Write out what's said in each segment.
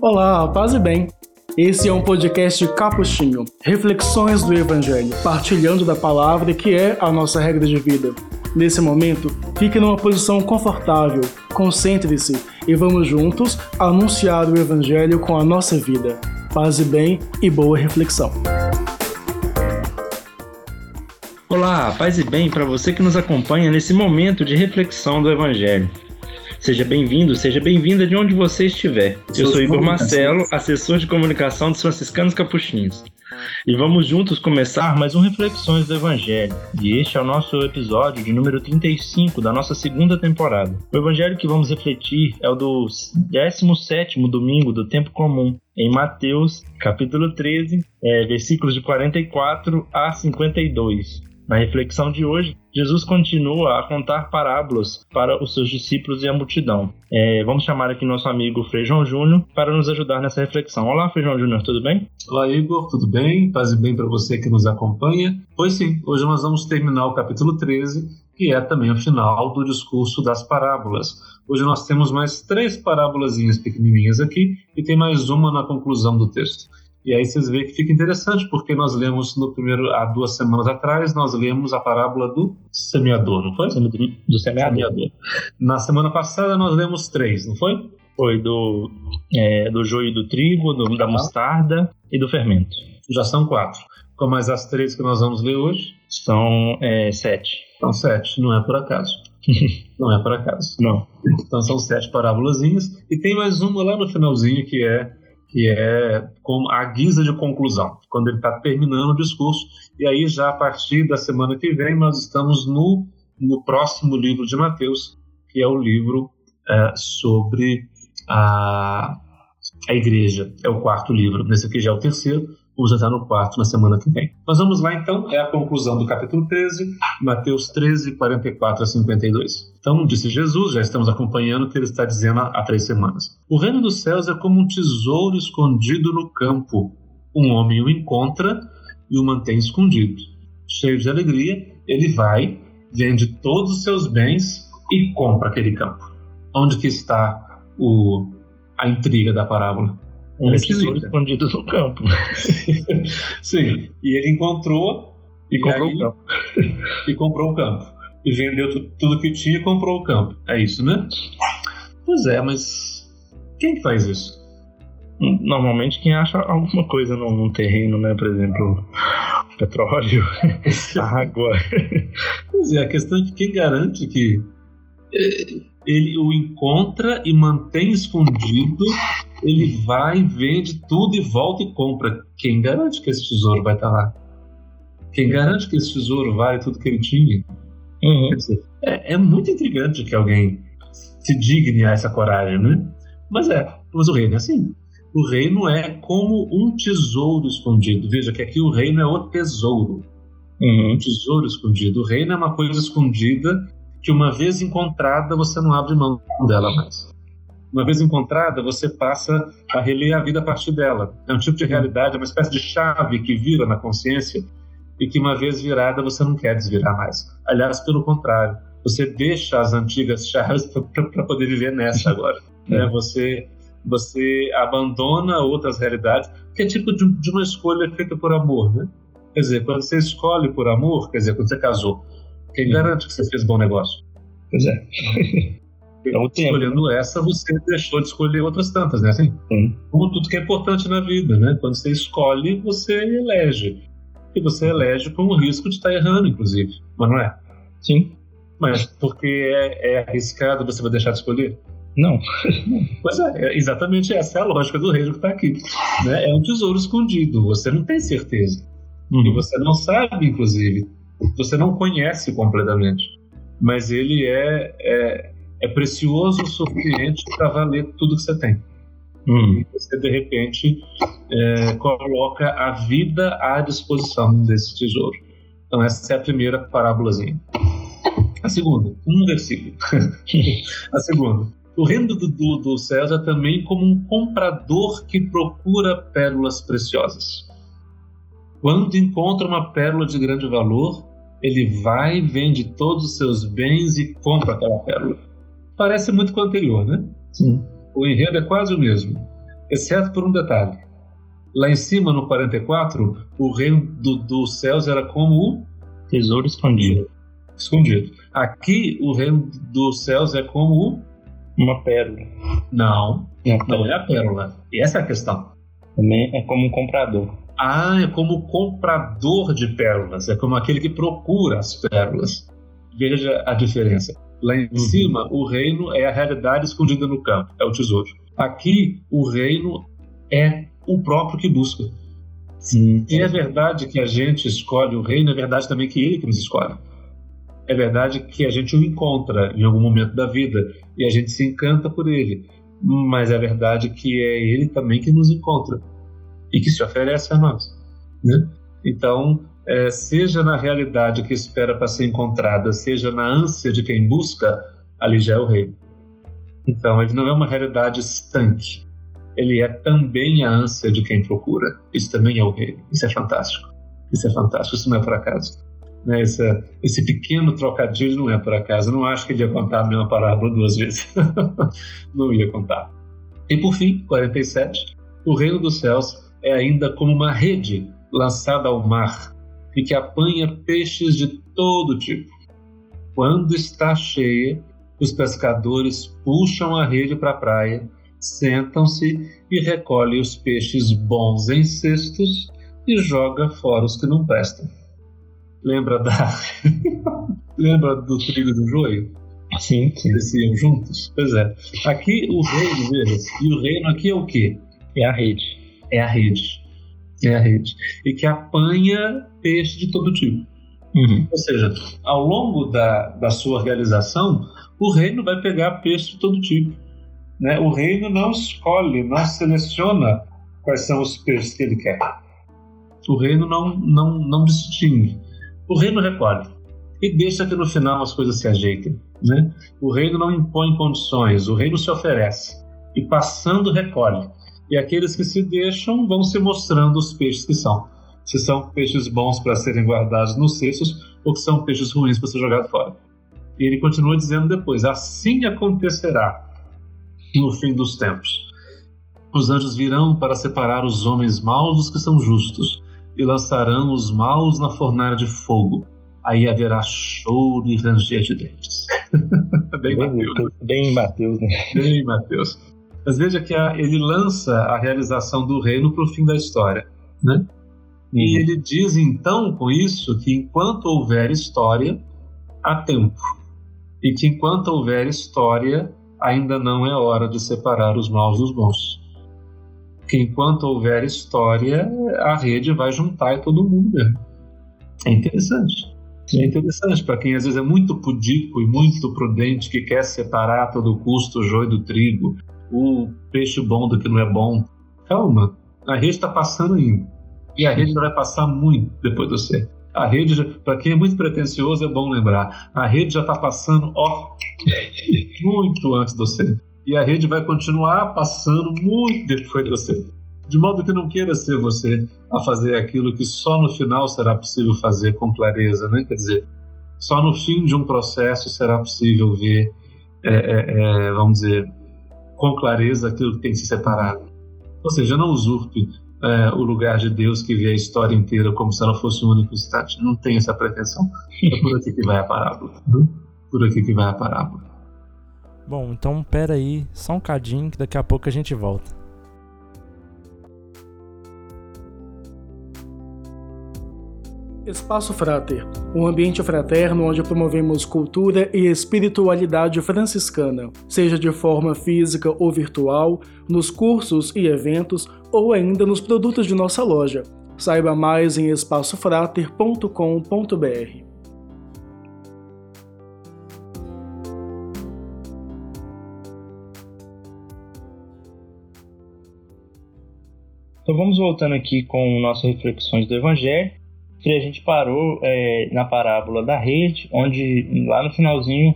Olá, paz e bem. Esse é um podcast capuchinho, reflexões do Evangelho, partilhando da palavra que é a nossa regra de vida. Nesse momento, fique numa posição confortável, concentre-se e vamos juntos anunciar o Evangelho com a nossa vida. Paz e bem e boa reflexão. Olá, paz e bem para você que nos acompanha nesse momento de reflexão do Evangelho. Seja bem-vindo, seja bem-vinda de onde você estiver. Eu sou Igor Marcelo, assessor de comunicação dos franciscanos capuchinhos. E vamos juntos começar mais um Reflexões do Evangelho. E este é o nosso episódio de número 35 da nossa segunda temporada. O Evangelho que vamos refletir é o do 17º domingo do tempo comum, em Mateus, capítulo 13, é, versículos de 44 a 52. Na reflexão de hoje, Jesus continua a contar parábolas para os seus discípulos e a multidão. É, vamos chamar aqui nosso amigo Feijão Júnior para nos ajudar nessa reflexão. Olá, Feijão Júnior, tudo bem? Olá, Igor, tudo bem? Paz e bem para você que nos acompanha. Pois sim, hoje nós vamos terminar o capítulo 13, que é também o final do discurso das parábolas. Hoje nós temos mais três parábolazinhas pequenininhas aqui e tem mais uma na conclusão do texto. E aí vocês veem que fica interessante, porque nós lemos no primeiro, há duas semanas atrás, nós lemos a parábola do semeador, não foi? Do semeador. Na semana passada nós lemos três, não foi? Foi do, é, do joio e do trigo, do, da mostarda e do fermento. Já são quatro. Com mais as três que nós vamos ler hoje? São é, sete. São sete, não é por acaso. não é por acaso. Não. Então são sete parábolazinhas. E tem mais uma lá no finalzinho que é que é com a guisa de conclusão, quando ele está terminando o discurso. E aí, já a partir da semana que vem, nós estamos no, no próximo livro de Mateus, que é o livro é, sobre a, a igreja. É o quarto livro. Nesse aqui já é o terceiro. Vamos entrar no quarto na semana que vem. Mas vamos lá então, é a conclusão do capítulo 13, Mateus 13, 44 a 52. Então, disse Jesus, já estamos acompanhando o que ele está dizendo há três semanas. O reino dos céus é como um tesouro escondido no campo. Um homem o encontra e o mantém escondido. Cheio de alegria, ele vai, vende todos os seus bens e compra aquele campo. Onde que está o, a intriga da parábola? Um tesouro escondido no campo. Sim, e ele encontrou e, e comprou aí, o campo. E comprou o campo. E vendeu tudo que tinha e comprou o campo. É isso, né? Pois é, mas quem faz isso? Normalmente quem acha alguma coisa num, terreno, né? Por exemplo, petróleo, água. Pois é, a questão é que quem garante que eh, ele o encontra e mantém escondido ele vai, vende tudo e volta e compra. Quem garante que esse tesouro vai estar lá? Quem garante que esse tesouro vale tudo que ele tinha? Uhum. Dizer, é, é, muito intrigante que alguém se digne a essa coragem, né? Mas é, mas o reino é assim. O reino é como um tesouro escondido. Veja que aqui o reino é o tesouro. Uhum. Um tesouro escondido. O reino é uma coisa escondida que uma vez encontrada você não abre mão dela mais uma vez encontrada, você passa a reler a vida a partir dela. É um tipo de realidade, é uma espécie de chave que vira na consciência e que uma vez virada você não quer desvirar mais. Aliás, pelo contrário, você deixa as antigas chaves para poder viver nessa agora. Né? Você você abandona outras realidades, que é tipo de, de, uma escolha feita por amor, né? Quer dizer, quando você escolhe por amor, quer dizer, quando você casou, quem garante que você fez bom negócio? Pois é. Então, escolhendo essa, você deixou de escolher outras tantas, né? Assim, Como tudo que é importante na vida, né? Quando você escolhe, você elege. E você elege com o risco de estar errando, inclusive. Mas não é? Sim. Mas porque é, é arriscado, você vai deixar de escolher? Não. Pois é, é, exatamente essa é a lógica do reino que está aqui. Né? É um tesouro escondido, você não tem certeza. Uhum. E você não sabe, inclusive. Você não conhece completamente. Mas ele é, é é precioso o suficiente para valer tudo que você tem. Hum. E você, de repente, é, coloca a vida à disposição desse tesouro. Então, essa é a primeira parábolazinha. A segunda, um versículo. a segunda. O reino do, do, do céus é também como um comprador que procura pérolas preciosas. Quando encontra uma pérola de grande valor, ele vai, vende todos os seus bens e compra aquela pérola parece muito com o anterior, né? Sim. O enredo é quase o mesmo. exceto por um detalhe. Lá em cima, no 44, o reino do, dos céus era como o tesouro escondido. Escondido. Aqui, o reino dos céus é como o uma pérola. Não, não é a pérola. Essa é a questão. Também é como um comprador. Ah, é como comprador de pérolas. É como aquele que procura as pérolas. Veja a diferença. Lá em uhum. cima, o reino é a realidade escondida no campo, é o tesouro. Aqui, o reino é o próprio que busca. Sim. E é verdade que a gente escolhe o reino, é verdade também que ele que nos escolhe. É verdade que a gente o encontra em algum momento da vida e a gente se encanta por ele. Mas é verdade que é ele também que nos encontra e que se oferece a nós. Né? Então, é, seja na realidade que espera para ser encontrada, seja na ânsia de quem busca, ali já é o rei. Então, ele não é uma realidade estanque. Ele é também a ânsia de quem procura. Isso também é o rei. Isso é fantástico. Isso é fantástico. Isso não é por acaso. Né? Esse, esse pequeno trocadilho não é por acaso. Eu não acho que ele ia contar a mesma parábola duas vezes. não ia contar. E por fim, 47, o reino dos céus é ainda como uma rede lançada ao mar e que apanha peixes de todo tipo. Quando está cheia, os pescadores puxam a rede para a praia, sentam-se e recolhem os peixes bons em cestos e joga fora os que não prestam. Lembra da. Lembra do trigo do joio? Sim, sim. Desciam juntos? Pois é. Aqui o reino, veja, e o reino aqui é o quê? É a rede. É a rede. É a rede. E que apanha peixe de todo tipo. Uhum. Ou seja, ao longo da, da sua realização, o reino vai pegar peixe de todo tipo. Né? O reino não escolhe, não seleciona quais são os peixes que ele quer. O reino não, não, não distingue. O reino recolhe e deixa que no final as coisas se ajeitem. Né? O reino não impõe condições, o reino se oferece e passando recolhe. E aqueles que se deixam vão se mostrando os peixes que são. Se são peixes bons para serem guardados nos cestos ou que são peixes ruins para ser jogado fora. E ele continua dizendo depois: assim acontecerá no fim dos tempos. Os anjos virão para separar os homens maus dos que são justos e lançarão os maus na fornalha de fogo. Aí haverá choro e ranger de dentes. bem, Mateus. Bem Mateus, né? Bem Mateus. Mas veja que a, ele lança a realização do reino para o fim da história. Né? E ele diz então com isso que enquanto houver história, há tempo. E que enquanto houver história, ainda não é hora de separar os maus dos bons que enquanto houver história, a rede vai juntar todo mundo mesmo. É interessante. É interessante para quem às vezes é muito pudico e muito prudente, que quer separar a todo custo o joio do trigo, o peixe bom do que não é bom. Calma, a rede está passando ainda. E a rede vai passar muito depois de você. A rede, para quem é muito pretencioso, é bom lembrar. A rede já está passando, ó, muito antes de você e a rede vai continuar passando muito depois de você. De modo que não queira ser você a fazer aquilo que só no final será possível fazer com clareza, né? Quer dizer, só no fim de um processo será possível ver, é, é, é, vamos dizer, com clareza aquilo que tem se separado. Ou seja, não usurpe é, o lugar de Deus que vê a história inteira como se ela fosse um único instante. Não tem essa pretensão. É por aqui que vai a parábola. Por aqui que vai a parábola. Bom, então pera aí, só um cadinho que daqui a pouco a gente volta. Espaço Frater, um ambiente fraterno onde promovemos cultura e espiritualidade franciscana, seja de forma física ou virtual, nos cursos e eventos ou ainda nos produtos de nossa loja. Saiba mais em espaçofrater.com.br. Então vamos voltando aqui com nossas reflexões do Evangelho. E a gente parou é, na parábola da rede, onde lá no finalzinho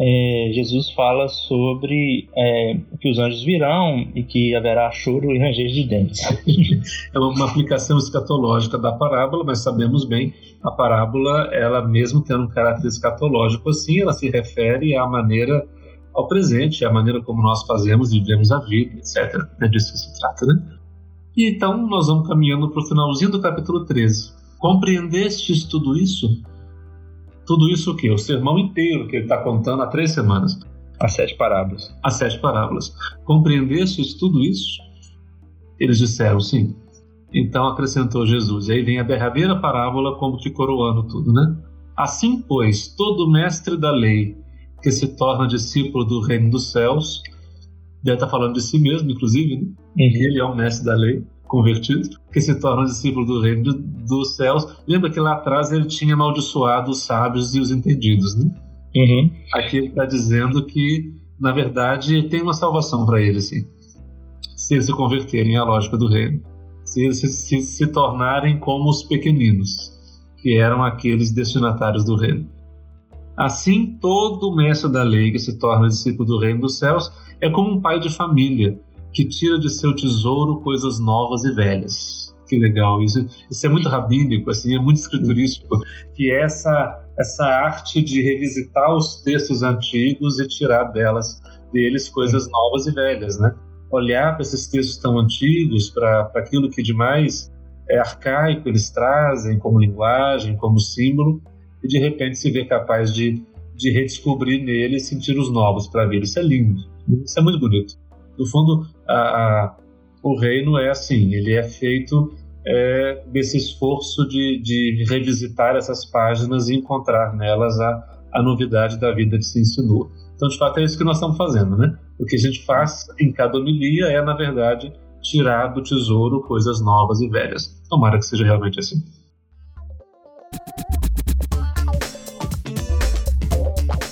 é, Jesus fala sobre é, que os anjos virão e que haverá choro e ranger de dentes. É uma aplicação escatológica da parábola, mas sabemos bem a parábola, ela mesmo tendo um caráter escatológico assim, ela se refere à maneira ao presente, a maneira como nós fazemos e vivemos a vida, etc. É disso que se trata, né? E então nós vamos caminhando para o finalzinho do capítulo 13. Compreendestes tudo isso? Tudo isso o quê? O sermão inteiro que ele está contando há três semanas. As sete parábolas. As sete parábolas. Compreendestes tudo isso? Eles disseram sim. Então acrescentou Jesus. E aí vem a derradeira parábola como que coroando tudo, né? Assim, pois, todo mestre da lei que se torna discípulo do reino dos céus, deve estar falando de si mesmo, inclusive, né? Uhum. ele é um mestre da lei, convertido, que se torna discípulo do reino do, dos céus. Lembra que lá atrás ele tinha amaldiçoado os sábios e os entendidos, né? Uhum. Aqui ele está dizendo que, na verdade, tem uma salvação para eles, sim. Se eles se converterem à lógica do reino. Se eles se, se, se tornarem como os pequeninos, que eram aqueles destinatários do reino. Assim, todo mestre da lei que se torna discípulo do reino dos céus é como um pai de família que tira de seu tesouro coisas novas e velhas. Que legal isso. Isso é muito rabínico, assim, é muito escriturístico, que essa essa arte de revisitar os textos antigos e tirar delas deles coisas novas e velhas, né? Olhar para esses textos tão antigos, para aquilo que de mais é arcaico eles trazem como linguagem, como símbolo, e de repente se vê capaz de, de redescobrir nele e sentir os novos para ver. Isso é lindo, isso é muito bonito. No fundo, a, a, o reino é assim, ele é feito é, desse esforço de, de revisitar essas páginas e encontrar nelas a, a novidade da vida que se ensinou. Então, de fato, é isso que nós estamos fazendo, né? O que a gente faz em cada homilia é, na verdade, tirar do tesouro coisas novas e velhas. Tomara que seja realmente assim.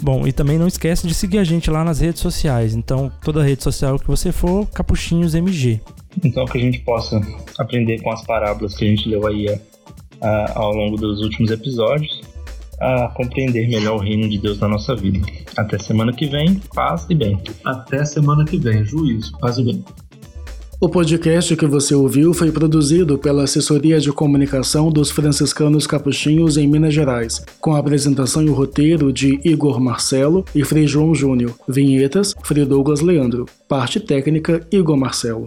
Bom, e também não esquece de seguir a gente lá nas redes sociais. Então, toda rede social que você for, Capuchinhos MG. Então, que a gente possa aprender com as parábolas que a gente leu aí a, a, ao longo dos últimos episódios, a compreender melhor o reino de Deus na nossa vida. Até semana que vem, paz e bem. Até semana que vem, juízo, paz e bem. O podcast que você ouviu foi produzido pela Assessoria de Comunicação dos Franciscanos Capuchinhos em Minas Gerais, com a apresentação e o roteiro de Igor Marcelo e Frei João Júnior. Vinhetas, Frei Douglas Leandro. Parte técnica, Igor Marcelo.